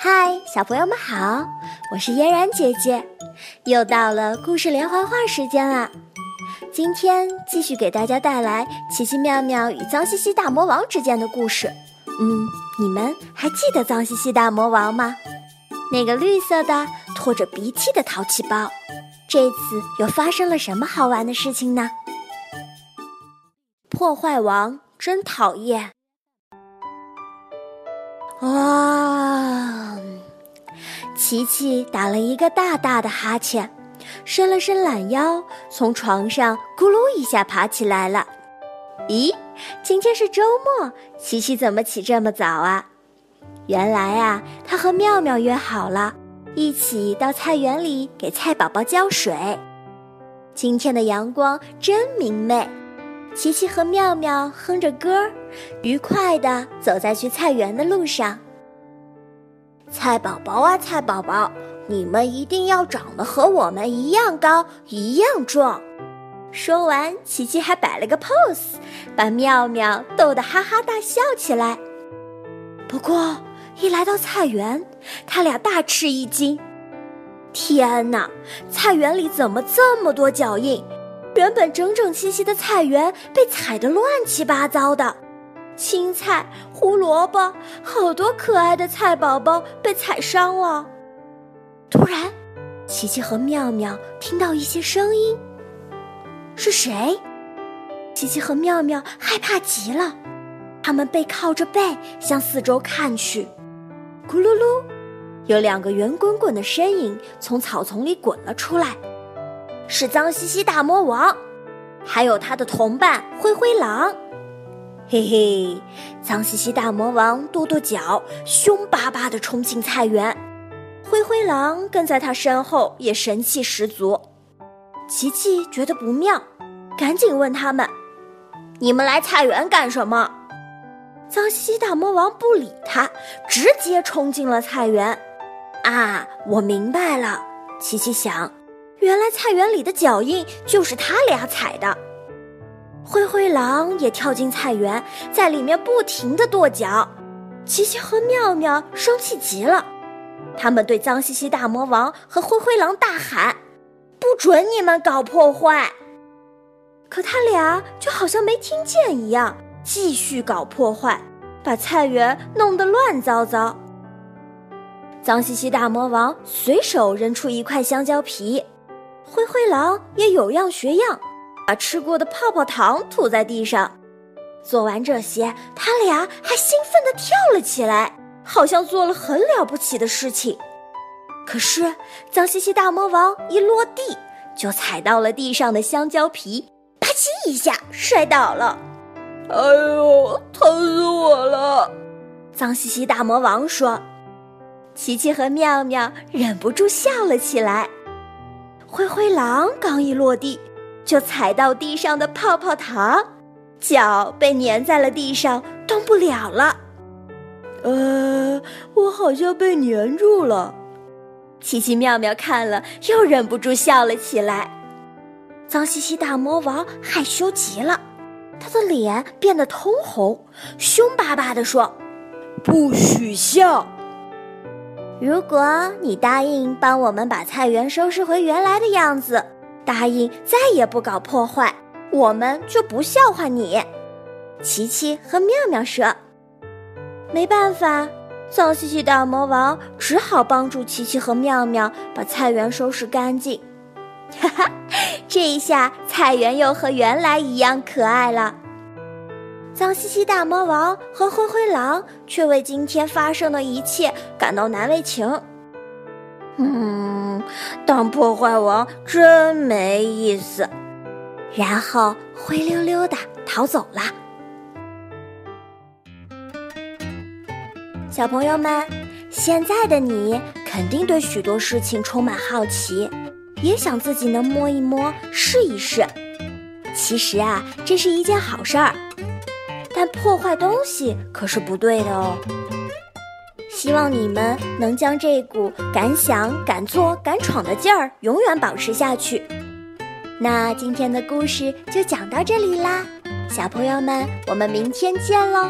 嗨，小朋友们好，我是嫣然姐姐，又到了故事连环画时间啦。今天继续给大家带来奇奇妙妙与脏兮兮大魔王之间的故事。嗯，你们还记得脏兮兮大魔王吗？那个绿色的、拖着鼻涕的淘气包，这次又发生了什么好玩的事情呢？破坏王真讨厌。啊！琪琪打了一个大大的哈欠，伸了伸懒腰，从床上咕噜一下爬起来了。咦，今天是周末，琪琪怎么起这么早啊？原来啊，他和妙妙约好了，一起到菜园里给菜宝宝浇水。今天的阳光真明媚，琪琪和妙妙哼着歌。愉快地走在去菜园的路上。菜宝宝啊，菜宝宝，你们一定要长得和我们一样高，一样壮。说完，琪琪还摆了个 pose，把妙妙逗得哈哈大笑起来。不过，一来到菜园，他俩大吃一惊：天哪，菜园里怎么这么多脚印？原本整整齐齐的菜园被踩得乱七八糟的。青菜、胡萝卜，好多可爱的菜宝宝被踩伤了。突然，琪琪和妙妙听到一些声音，是谁？琪琪和妙妙害怕极了，他们背靠着背向四周看去，咕噜噜，有两个圆滚滚的身影从草丛里滚了出来，是脏兮兮大魔王，还有他的同伴灰灰狼。嘿嘿，脏兮兮大魔王跺跺脚，凶巴巴地冲进菜园。灰灰狼跟在他身后，也神气十足。琪琪觉得不妙，赶紧问他们：“你们来菜园干什么？”脏兮兮大魔王不理他，直接冲进了菜园。啊，我明白了，琪琪想，原来菜园里的脚印就是他俩踩的。灰灰狼也跳进菜园，在里面不停地跺脚。琪琪和妙妙生气极了，他们对脏兮兮大魔王和灰灰狼大喊：“不准你们搞破坏！”可他俩就好像没听见一样，继续搞破坏，把菜园弄得乱糟糟。脏兮兮大魔王随手扔出一块香蕉皮，灰灰狼也有样学样。把吃过的泡泡糖吐在地上，做完这些，他俩还兴奋地跳了起来，好像做了很了不起的事情。可是，脏兮兮大魔王一落地，就踩到了地上的香蕉皮，啪叽一下摔倒了。哎呦，疼死我了！脏兮兮大魔王说。琪琪和妙妙忍不住笑了起来。灰灰狼刚一落地。就踩到地上的泡泡糖，脚被粘在了地上，动不了了。呃，我好像被粘住了。奇奇妙妙看了，又忍不住笑了起来。脏兮兮大魔王害羞极了，他的脸变得通红，凶巴巴地说：“不许笑！如果你答应帮我们把菜园收拾回原来的样子。”答应再也不搞破坏，我们就不笑话你。琪琪和妙妙说：“没办法，脏兮兮大魔王只好帮助琪琪和妙妙把菜园收拾干净。”哈哈，这一下菜园又和原来一样可爱了。脏兮兮大魔王和灰灰狼却为今天发生的一切感到难为情。嗯，当破坏王真没意思。然后灰溜溜的逃走了。小朋友们，现在的你肯定对许多事情充满好奇，也想自己能摸一摸、试一试。其实啊，这是一件好事儿，但破坏东西可是不对的哦。希望你们能将这股敢想敢做敢闯的劲儿永远保持下去。那今天的故事就讲到这里啦，小朋友们，我们明天见喽。